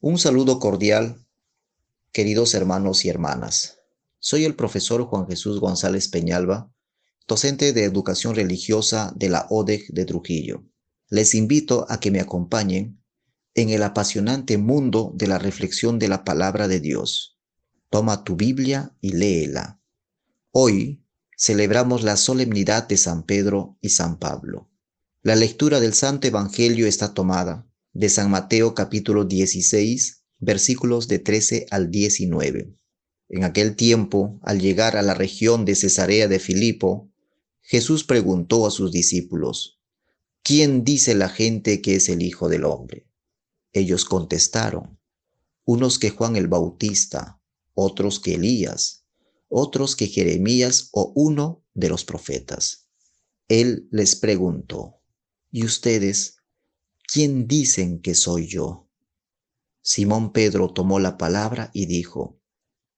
Un saludo cordial, queridos hermanos y hermanas. Soy el profesor Juan Jesús González Peñalba, docente de educación religiosa de la ODEC de Trujillo. Les invito a que me acompañen en el apasionante mundo de la reflexión de la palabra de Dios. Toma tu Biblia y léela. Hoy celebramos la solemnidad de San Pedro y San Pablo. La lectura del Santo Evangelio está tomada de San Mateo capítulo 16, versículos de 13 al 19. En aquel tiempo, al llegar a la región de Cesarea de Filipo, Jesús preguntó a sus discípulos, ¿quién dice la gente que es el Hijo del Hombre? Ellos contestaron, unos que Juan el Bautista, otros que Elías, otros que Jeremías o uno de los profetas. Él les preguntó, ¿y ustedes ¿quién dicen que soy yo? Simón Pedro tomó la palabra y dijo,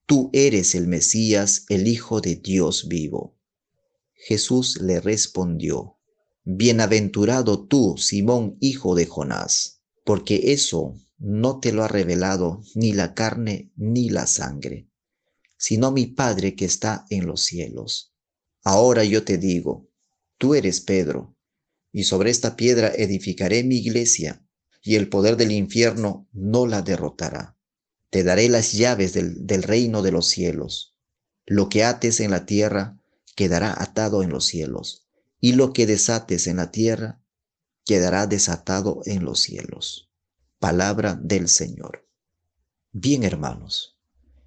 Tú eres el Mesías, el Hijo de Dios vivo. Jesús le respondió, Bienaventurado tú, Simón, hijo de Jonás, porque eso no te lo ha revelado ni la carne ni la sangre, sino mi Padre que está en los cielos. Ahora yo te digo, tú eres Pedro, y sobre esta piedra edificaré mi iglesia, y el poder del infierno no la derrotará. Te daré las llaves del, reino de los cielos. Lo que ates en la tierra quedará atado en los cielos, y lo que desates en la tierra quedará desatado en los cielos. Palabra del Señor. Bien, hermanos,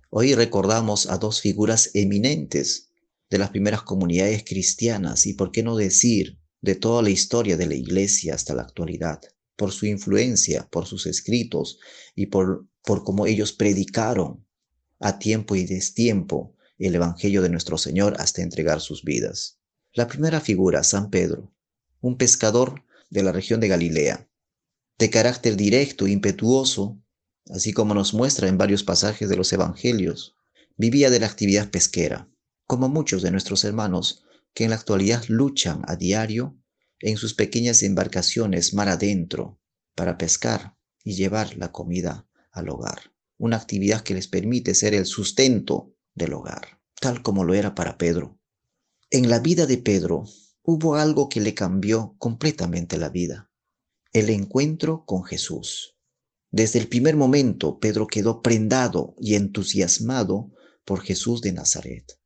hoy recordamos a dos figuras eminentes de las primeras comunidades cristianas, y por qué no decir de toda la historia de la Iglesia hasta la actualidad, por su influencia, por sus escritos y por, por cómo ellos predicaron a tiempo y destiempo el Evangelio de nuestro Señor hasta entregar sus vidas. La primera figura, San Pedro, un pescador de la región de Galilea, de carácter directo, impetuoso, así como nos muestra en varios pasajes de los Evangelios, vivía de la actividad pesquera, como muchos de nuestros hermanos que en la actualidad luchan a diario en sus pequeñas embarcaciones mar adentro para pescar y llevar la comida al hogar, una actividad que les permite ser el sustento del hogar, tal como lo era para Pedro. En la vida de Pedro hubo algo que le cambió completamente la vida, el encuentro con Jesús. Desde el primer momento Pedro quedó prendado y entusiasmado por Jesús de Nazaret.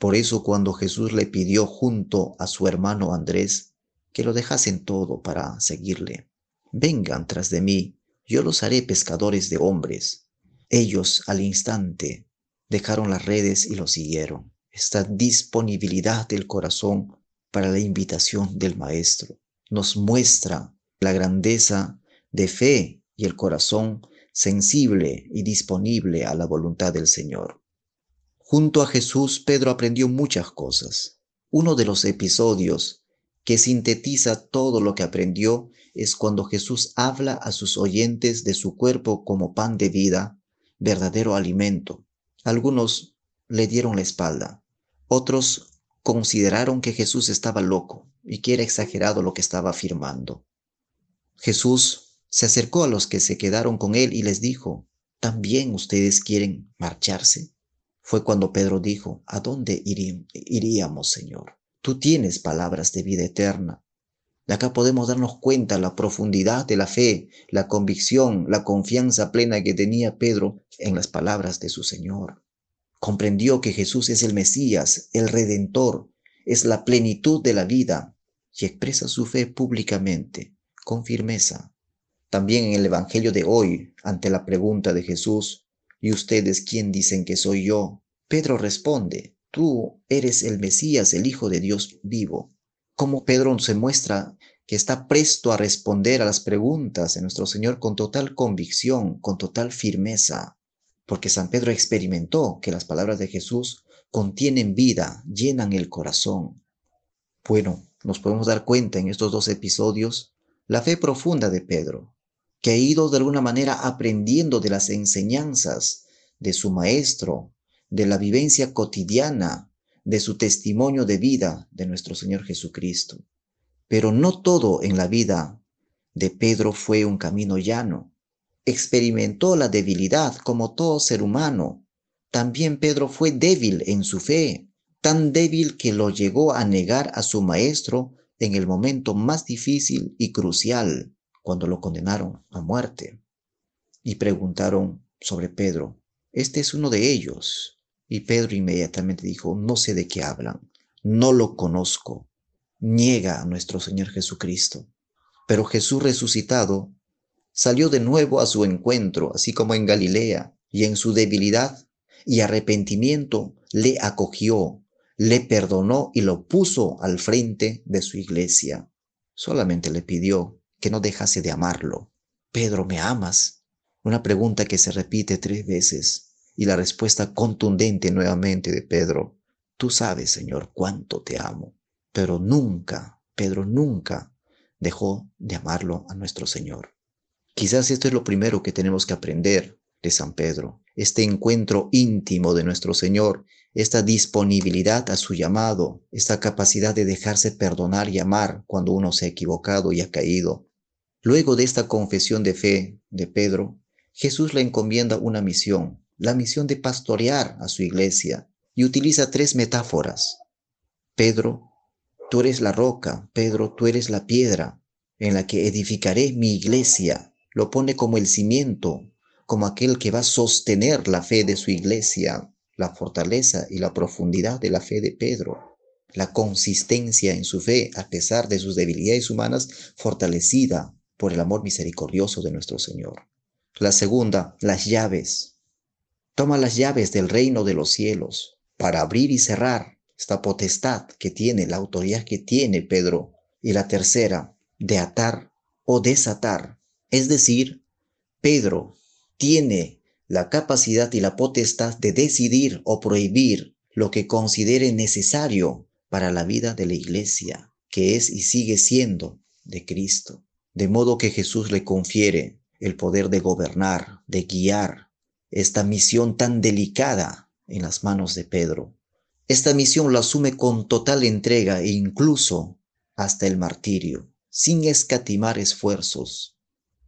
Por eso cuando Jesús le pidió junto a su hermano Andrés que lo dejasen todo para seguirle, vengan tras de mí, yo los haré pescadores de hombres. Ellos al instante dejaron las redes y lo siguieron. Esta disponibilidad del corazón para la invitación del Maestro nos muestra la grandeza de fe y el corazón sensible y disponible a la voluntad del Señor. Junto a Jesús, Pedro aprendió muchas cosas. Uno de los episodios que sintetiza todo lo que aprendió es cuando Jesús habla a sus oyentes de su cuerpo como pan de vida, verdadero alimento. Algunos le dieron la espalda, otros consideraron que Jesús estaba loco y que era exagerado lo que estaba afirmando. Jesús se acercó a los que se quedaron con él y les dijo, ¿también ustedes quieren marcharse? Fue cuando Pedro dijo, ¿a dónde iríamos, Señor? Tú tienes palabras de vida eterna. De acá podemos darnos cuenta la profundidad de la fe, la convicción, la confianza plena que tenía Pedro en las palabras de su Señor. Comprendió que Jesús es el Mesías, el Redentor, es la plenitud de la vida y expresa su fe públicamente, con firmeza. También en el Evangelio de hoy, ante la pregunta de Jesús, ¿Y ustedes quién dicen que soy yo? Pedro responde, tú eres el Mesías, el Hijo de Dios vivo. Como Pedro se muestra que está presto a responder a las preguntas de nuestro Señor con total convicción, con total firmeza, porque San Pedro experimentó que las palabras de Jesús contienen vida, llenan el corazón. Bueno, nos podemos dar cuenta en estos dos episodios la fe profunda de Pedro, que ha ido de alguna manera aprendiendo de las enseñanzas de su maestro, de la vivencia cotidiana, de su testimonio de vida de nuestro Señor Jesucristo. Pero no todo en la vida de Pedro fue un camino llano. experimentó la debilidad como todo ser humano. También Pedro fue débil en su fe, tan débil que lo llegó a negar a su maestro en el momento más difícil y crucial, cuando lo condenaron a muerte. Y preguntaron sobre Pedro, este es uno de ellos. Y Pedro inmediatamente dijo, no sé de qué hablan, no lo conozco. Niega a nuestro Señor Jesucristo. Pero Jesús resucitado salió de nuevo a su encuentro, así como en Galilea, y en su debilidad y arrepentimiento le acogió, le perdonó y lo puso al frente de su iglesia. Solamente le pidió que no dejase de amarlo. Pedro, ¿me amas? Una pregunta que se repite tres veces y la respuesta contundente nuevamente de Pedro. Tú sabes, Señor, cuánto te amo. Pero nunca, Pedro nunca dejó de amarlo a nuestro Señor. Quizás esto es lo primero que tenemos que aprender de San Pedro, este encuentro íntimo de nuestro Señor, esta disponibilidad a su llamado, esta capacidad de dejarse perdonar y amar cuando uno se ha equivocado y ha caído. Luego de esta confesión de fe de Pedro, Jesús le encomienda una misión, la misión de pastorear a su iglesia, y utiliza tres metáforas. Pedro, tú eres la roca, Pedro, tú eres la piedra en la que edificaré mi iglesia. Lo pone como el cimiento, como aquel que va a sostener la fe de su iglesia, la fortaleza y la profundidad de la fe de Pedro, la consistencia en su fe a pesar de sus debilidades humanas, fortalecida por el amor misericordioso de nuestro Señor. La segunda, las llaves. Toma las llaves del reino de los cielos para abrir y cerrar esta potestad que tiene, la autoridad que tiene Pedro. Y la tercera, de atar o desatar. Es decir, Pedro tiene la capacidad y la potestad de decidir o prohibir lo que considere necesario para la vida de la iglesia, que es y sigue siendo de Cristo. De modo que Jesús le confiere el poder de gobernar, de guiar esta misión tan delicada en las manos de Pedro. Esta misión la asume con total entrega e incluso hasta el martirio, sin escatimar esfuerzos.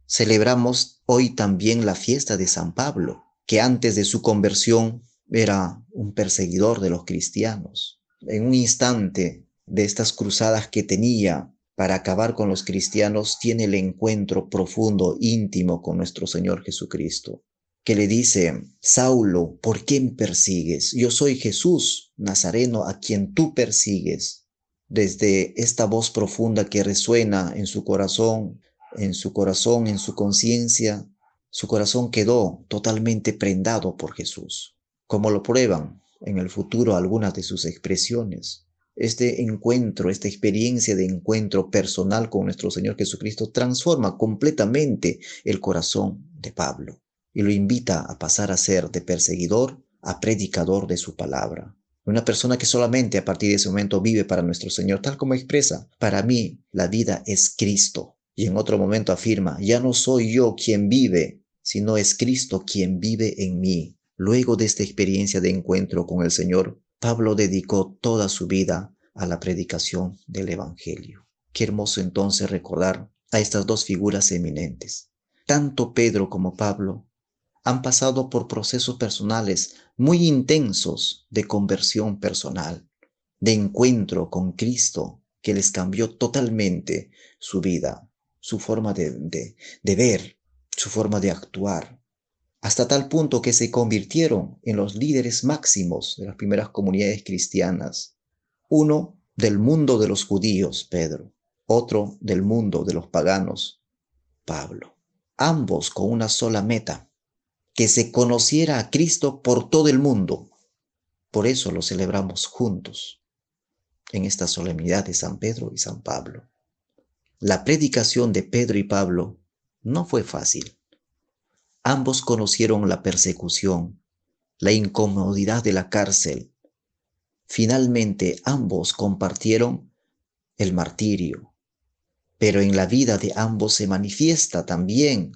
Celebramos hoy también la fiesta de San Pablo, que antes de su conversión era un perseguidor de los cristianos. En un instante de estas cruzadas que tenía para acabar con los cristianos, tiene el encuentro profundo, íntimo con nuestro Señor Jesucristo, que le dice, Saulo, ¿por qué persigues? Yo soy Jesús, Nazareno, a quien tú persigues. Desde esta voz profunda que resuena en su corazón, en su corazón, en su conciencia, su corazón quedó totalmente prendado por Jesús, como lo prueban en el futuro algunas de sus expresiones. Este encuentro, esta experiencia de encuentro personal con nuestro Señor Jesucristo transforma completamente el corazón de Pablo y lo invita a pasar a ser de perseguidor a predicador de su palabra. Una persona que solamente a partir de ese momento vive para nuestro Señor, tal como expresa, para mí la vida es Cristo. Y en otro momento afirma, ya no soy yo quien vive, sino es Cristo quien vive en mí. Luego de esta experiencia de encuentro con el Señor, Pablo dedicó toda su vida a la predicación del Evangelio. Qué hermoso entonces recordar a estas dos figuras eminentes. Tanto Pedro como Pablo han pasado por procesos personales muy intensos de conversión personal, de encuentro con Cristo que les cambió totalmente su vida, su forma de, de, ver, su forma de actuar, hasta tal punto que se convirtieron en los líderes máximos de las primeras comunidades cristianas. Uno del mundo de los judíos, Pedro, otro del mundo de los paganos, Pablo. Ambos con una sola meta, que se conociera a Cristo por todo el mundo. Por eso lo celebramos juntos en esta solemnidad de San Pedro y San Pablo. La predicación de Pedro y Pablo no fue fácil Ambos conocieron la persecución, la incomodidad de la cárcel. Finalmente ambos compartieron el martirio. Pero en la vida de ambos se manifiesta también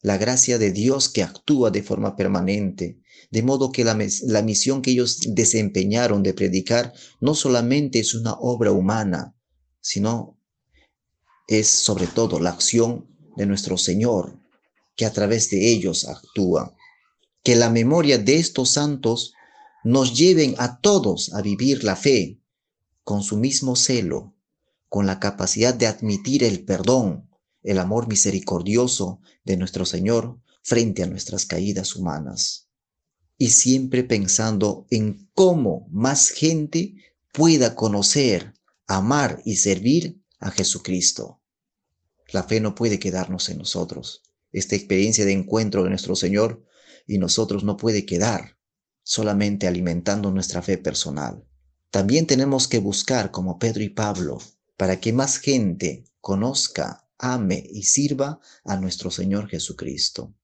la gracia de Dios que actúa de forma permanente, de modo que la, misión que ellos desempeñaron de predicar no solamente es una obra humana, sino es sobre todo la acción de nuestro Señor, que a través de ellos actúa. Que la memoria de estos santos nos lleven a todos a vivir la fe con su mismo celo, con la capacidad de admitir el perdón, el amor misericordioso de nuestro Señor frente a nuestras caídas humanas. Y siempre pensando en cómo más gente pueda conocer, amar y servir a Jesucristo. La fe no puede quedarnos en nosotros. Esta experiencia de encuentro de nuestro Señor y nosotros no puede quedar solamente alimentando nuestra fe personal. También tenemos que buscar, como Pedro y Pablo, para que más gente conozca, ame y sirva a nuestro Señor Jesucristo.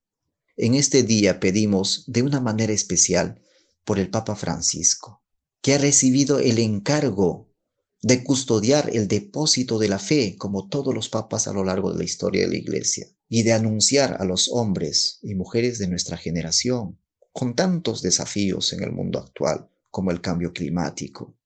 En este día pedimos de una manera especial por el Papa Francisco, que ha recibido el encargo de custodiar el depósito de la fe, como todos los papas a lo largo de la historia de la Iglesia, y de anunciar a los hombres y mujeres de nuestra generación, con tantos desafíos en el mundo actual, como el cambio climático,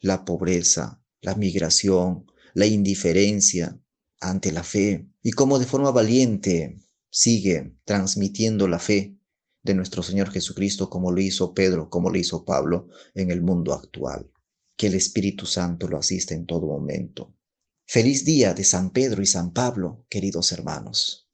la pobreza, la migración, la indiferencia ante la fe, y cómo de forma valiente sigue transmitiendo la fe de nuestro Señor Jesucristo como lo hizo Pedro, como lo hizo Pablo en el mundo actual. Que el Espíritu Santo lo asista en todo momento. Feliz día de San Pedro y San Pablo, queridos hermanos.